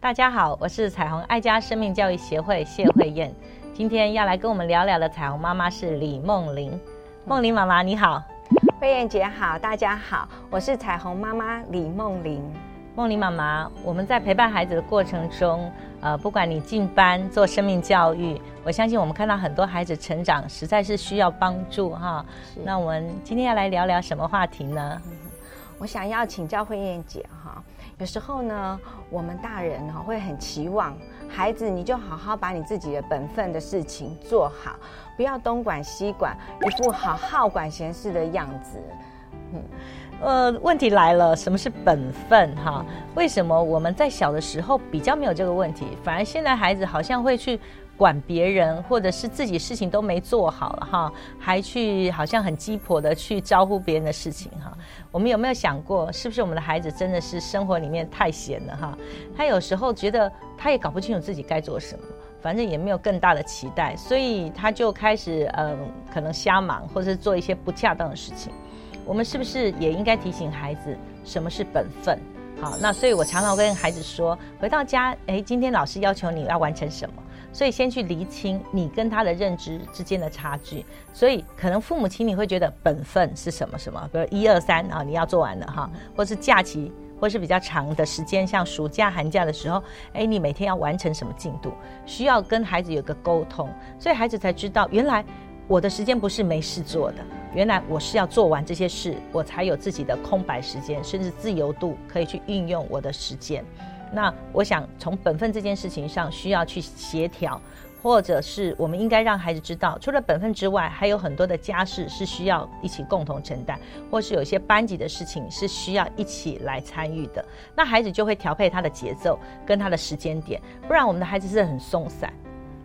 大家好，我是彩虹爱家生命教育协会谢慧燕。今天要来跟我们聊聊的彩虹妈妈是李梦玲。梦玲妈妈你好，慧燕姐好，大家好，我是彩虹妈妈李梦玲。梦玲妈妈，我们在陪伴孩子的过程中，呃，不管你进班做生命教育，我相信我们看到很多孩子成长，实在是需要帮助哈。那我们今天要来聊聊什么话题呢？我想要请教慧燕姐哈。有时候呢，我们大人哈会很期望孩子，你就好好把你自己的本分的事情做好，不要东管西管，一副好好管闲事的样子。嗯，呃，问题来了，什么是本分哈？为什么我们在小的时候比较没有这个问题，反而现在孩子好像会去。管别人，或者是自己事情都没做好了哈，还去好像很鸡婆的去招呼别人的事情哈。我们有没有想过，是不是我们的孩子真的是生活里面太闲了哈？他有时候觉得他也搞不清楚自己该做什么，反正也没有更大的期待，所以他就开始嗯，可能瞎忙，或者是做一些不恰当的事情。我们是不是也应该提醒孩子什么是本分？好，那所以我常常跟孩子说，回到家，哎，今天老师要求你要完成什么？所以先去厘清你跟他的认知之间的差距，所以可能父母亲你会觉得本分是什么什么，比如一二三啊，你要做完了哈，或是假期，或是比较长的时间，像暑假寒假的时候，哎，你每天要完成什么进度，需要跟孩子有个沟通，所以孩子才知道原来我的时间不是没事做的，原来我是要做完这些事，我才有自己的空白时间，甚至自由度可以去运用我的时间。那我想从本分这件事情上需要去协调，或者是我们应该让孩子知道，除了本分之外，还有很多的家事是需要一起共同承担，或是有些班级的事情是需要一起来参与的。那孩子就会调配他的节奏跟他的时间点，不然我们的孩子是很松散，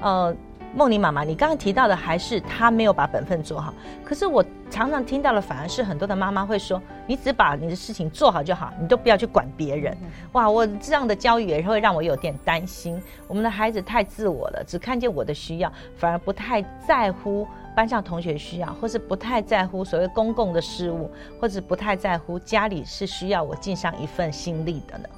呃。梦妮妈妈，你刚刚提到的还是他没有把本分做好。可是我常常听到的反而是很多的妈妈会说：“你只把你的事情做好就好，你都不要去管别人。”哇，我这样的教育也会让我有点担心。我们的孩子太自我了，只看见我的需要，反而不太在乎班上同学需要，或是不太在乎所谓公共的事物，或者不太在乎家里是需要我尽上一份心力的呢。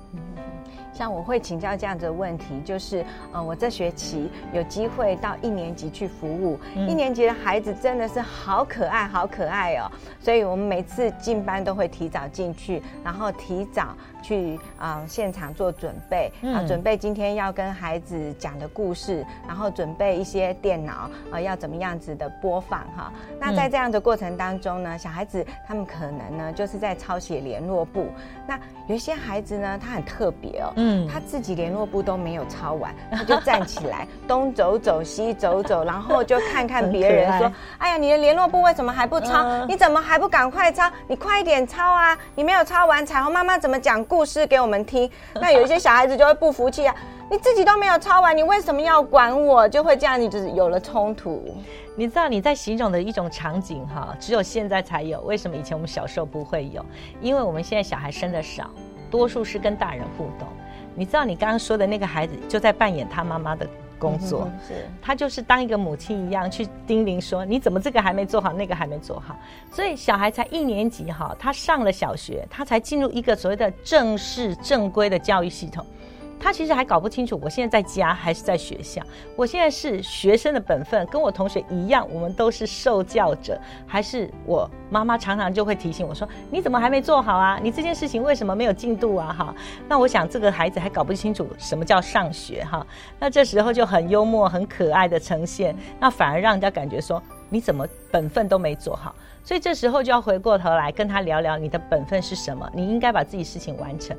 像我会请教这样子的问题，就是，呃，我这学期有机会到一年级去服务，一年级的孩子真的是好可爱，好可爱哦，所以我们每次进班都会提早进去，然后提早。去啊，现场做准备啊，准备今天要跟孩子讲的故事，然后准备一些电脑啊，要怎么样子的播放哈。那在这样的过程当中呢，小孩子他们可能呢就是在抄写联络簿。那有一些孩子呢，他很特别哦，嗯，他自己联络簿都没有抄完，他就站起来 东走走西走走，然后就看看别人说：“哎呀，你的联络簿为什么还不抄？你怎么还不赶快抄？你快一点抄啊！你没有抄完，彩虹妈妈怎么讲故？”故事给我们听，那有一些小孩子就会不服气啊！你自己都没有抄完，你为什么要管我？就会这样，你就是有了冲突。你知道你在形容的一种场景哈，只有现在才有。为什么以前我们小时候不会有？因为我们现在小孩生的少，多数是跟大人互动。你知道你刚刚说的那个孩子就在扮演他妈妈的。工作是，他就是当一个母亲一样去叮咛说：“你怎么这个还没做好，那个还没做好？”所以小孩才一年级哈，他上了小学，他才进入一个所谓的正式正规的教育系统。他其实还搞不清楚，我现在在家还是在学校？我现在是学生的本分，跟我同学一样，我们都是受教者，还是我妈妈常常就会提醒我说：“你怎么还没做好啊？你这件事情为什么没有进度啊？”哈，那我想这个孩子还搞不清楚什么叫上学哈。那这时候就很幽默、很可爱的呈现，那反而让人家感觉说你怎么本分都没做好。所以这时候就要回过头来跟他聊聊你的本分是什么，你应该把自己事情完成。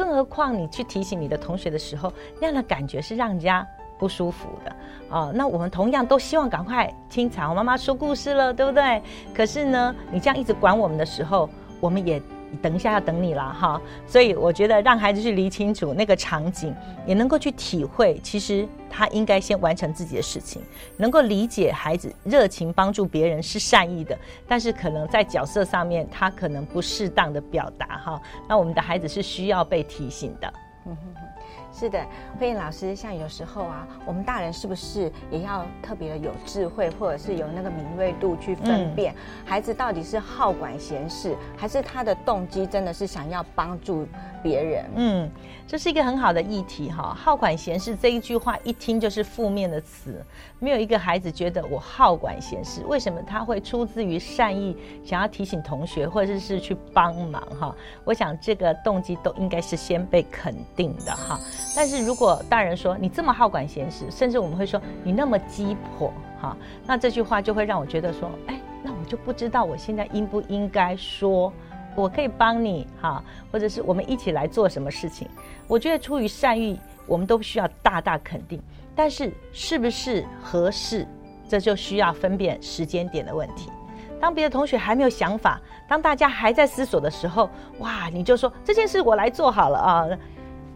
更何况你去提醒你的同学的时候，那样的感觉是让人家不舒服的啊。那我们同样都希望赶快听彩虹妈妈说故事了，对不对？可是呢，你这样一直管我们的时候，我们也。等一下要等你了哈，所以我觉得让孩子去理清楚那个场景，也能够去体会，其实他应该先完成自己的事情，能够理解孩子热情帮助别人是善意的，但是可能在角色上面他可能不适当的表达哈，那我们的孩子是需要被提醒的。是的，慧颖老师，像有时候啊，我们大人是不是也要特别的有智慧，或者是有那个敏锐度去分辨孩子到底是好管闲事，还是他的动机真的是想要帮助别人？嗯，这是一个很好的议题哈。好管闲事这一句话一听就是负面的词，没有一个孩子觉得我好管闲事。为什么他会出自于善意，想要提醒同学，或者是去帮忙哈？我想这个动机都应该是先被肯定的哈。但是如果大人说你这么好管闲事，甚至我们会说你那么鸡婆哈，那这句话就会让我觉得说，哎，那我就不知道我现在应不应该说，我可以帮你哈，或者是我们一起来做什么事情？我觉得出于善意，我们都需要大大肯定。但是是不是合适，这就需要分辨时间点的问题。当别的同学还没有想法，当大家还在思索的时候，哇，你就说这件事我来做好了啊。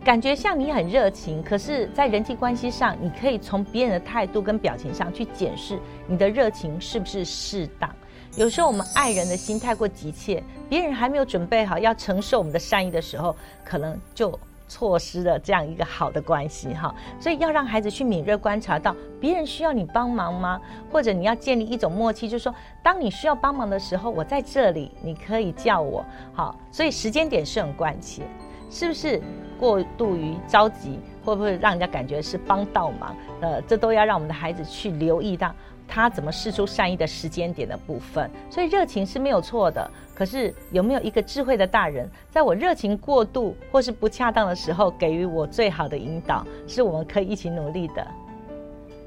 感觉像你很热情，可是，在人际关系上，你可以从别人的态度跟表情上去检视你的热情是不是适当。有时候我们爱人的心太过急切，别人还没有准备好要承受我们的善意的时候，可能就错失了这样一个好的关系哈。所以要让孩子去敏锐观察到别人需要你帮忙吗？或者你要建立一种默契，就是说，当你需要帮忙的时候，我在这里，你可以叫我。好，所以时间点是很关键。是不是过度于着急，会不会让人家感觉是帮倒忙？呃，这都要让我们的孩子去留意到他怎么试出善意的时间点的部分。所以热情是没有错的，可是有没有一个智慧的大人，在我热情过度或是不恰当的时候，给予我最好的引导，是我们可以一起努力的。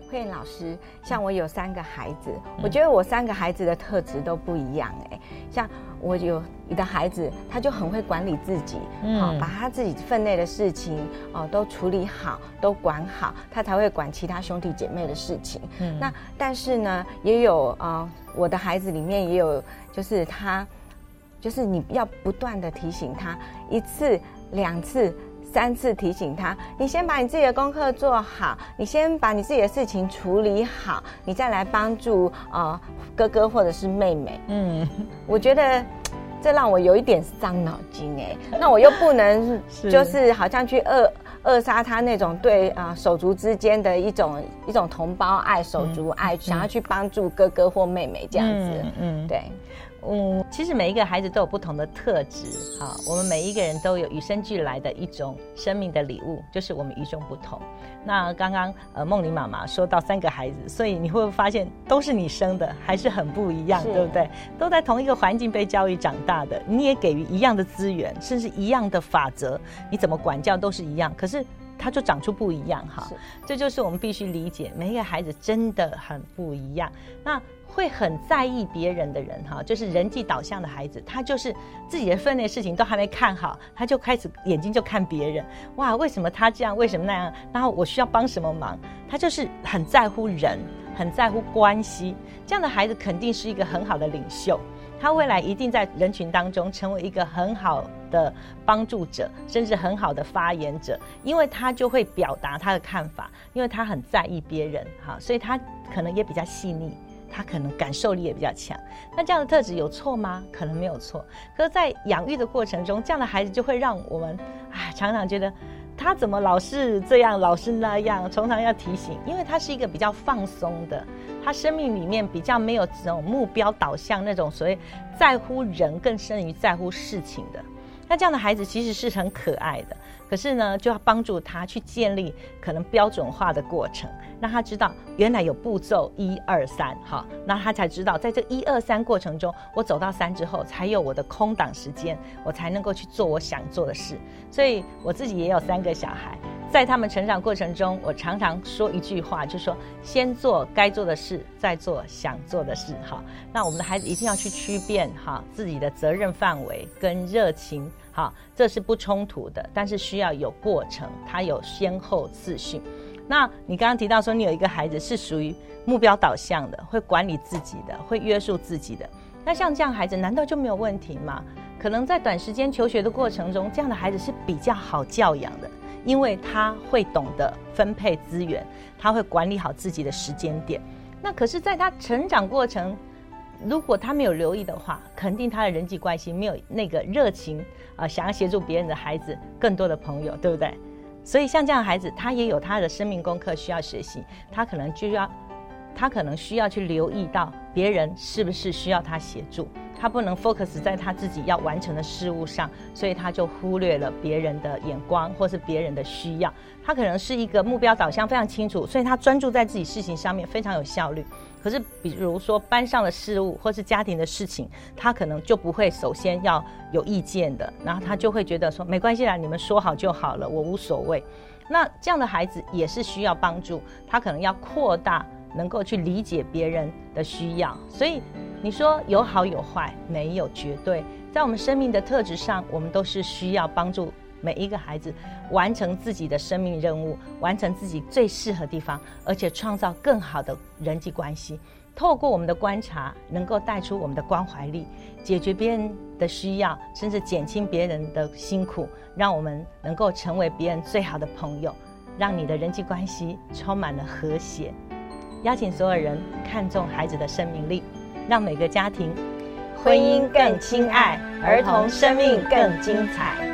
慧老师，像我有三个孩子，我觉得我三个孩子的特质都不一样哎，像。我有你的孩子，他就很会管理自己，好把他自己分内的事情哦都处理好，都管好，他才会管其他兄弟姐妹的事情。那但是呢，也有啊，我的孩子里面也有，就是他，就是你要不断的提醒他，一次、两次、三次提醒他，你先把你自己的功课做好，你先把你自己的事情处理好，你再来帮助啊。哥哥或者是妹妹，嗯，我觉得这让我有一点伤脑筋哎，那我又不能就是好像去扼扼杀他那种对啊手足之间的一种一种同胞爱、手足爱，想要去帮助哥哥或妹妹这样子，嗯，对。嗯，其实每一个孩子都有不同的特质，哈，我们每一个人都有与生俱来的一种生命的礼物，就是我们与众不同。那刚刚呃梦玲妈妈说到三个孩子，所以你会发现都是你生的，还是很不一样，对不对？都在同一个环境被教育长大的，你也给予一样的资源，甚至一样的法则，你怎么管教都是一样，可是他就长出不一样，哈。这就是我们必须理解，每一个孩子真的很不一样。那。会很在意别人的人哈，就是人际导向的孩子，他就是自己的分内事情都还没看好，他就开始眼睛就看别人。哇，为什么他这样？为什么那样？然后我需要帮什么忙？他就是很在乎人，很在乎关系。这样的孩子肯定是一个很好的领袖，他未来一定在人群当中成为一个很好的帮助者，甚至很好的发言者，因为他就会表达他的看法，因为他很在意别人哈，所以他可能也比较细腻。他可能感受力也比较强，那这样的特质有错吗？可能没有错。可是，在养育的过程中，这样的孩子就会让我们，啊，常常觉得他怎么老是这样，老是那样，常常要提醒，因为他是一个比较放松的，他生命里面比较没有这种目标导向，那种所谓在乎人更胜于在乎事情的。那这样的孩子其实是很可爱的。可是呢，就要帮助他去建立可能标准化的过程，让他知道原来有步骤一二三，哈，那他才知道在这一二三过程中，我走到三之后，才有我的空档时间，我才能够去做我想做的事。所以我自己也有三个小孩，在他们成长过程中，我常常说一句话，就说先做该做的事，再做想做的事，哈。那我们的孩子一定要去区辨哈自己的责任范围跟热情。好，这是不冲突的，但是需要有过程，它有先后次序。那你刚刚提到说，你有一个孩子是属于目标导向的，会管理自己的，会约束自己的。那像这样孩子，难道就没有问题吗？可能在短时间求学的过程中，这样的孩子是比较好教养的，因为他会懂得分配资源，他会管理好自己的时间点。那可是，在他成长过程。如果他没有留意的话，肯定他的人际关系没有那个热情啊，想要协助别人的孩子更多的朋友，对不对？所以像这样的孩子，他也有他的生命功课需要学习，他可能就要，他可能需要去留意到别人是不是需要他协助。他不能 focus 在他自己要完成的事物上，所以他就忽略了别人的眼光或是别人的需要。他可能是一个目标导向非常清楚，所以他专注在自己事情上面非常有效率。可是，比如说班上的事物或是家庭的事情，他可能就不会首先要有意见的，然后他就会觉得说没关系啦，你们说好就好了，我无所谓。那这样的孩子也是需要帮助，他可能要扩大能够去理解别人的需要，所以。你说有好有坏，没有绝对。在我们生命的特质上，我们都是需要帮助每一个孩子完成自己的生命任务，完成自己最适合地方，而且创造更好的人际关系。透过我们的观察，能够带出我们的关怀力，解决别人的需要，甚至减轻别人的辛苦，让我们能够成为别人最好的朋友，让你的人际关系充满了和谐。邀请所有人看重孩子的生命力。让每个家庭婚姻更亲爱，儿童生命更精彩。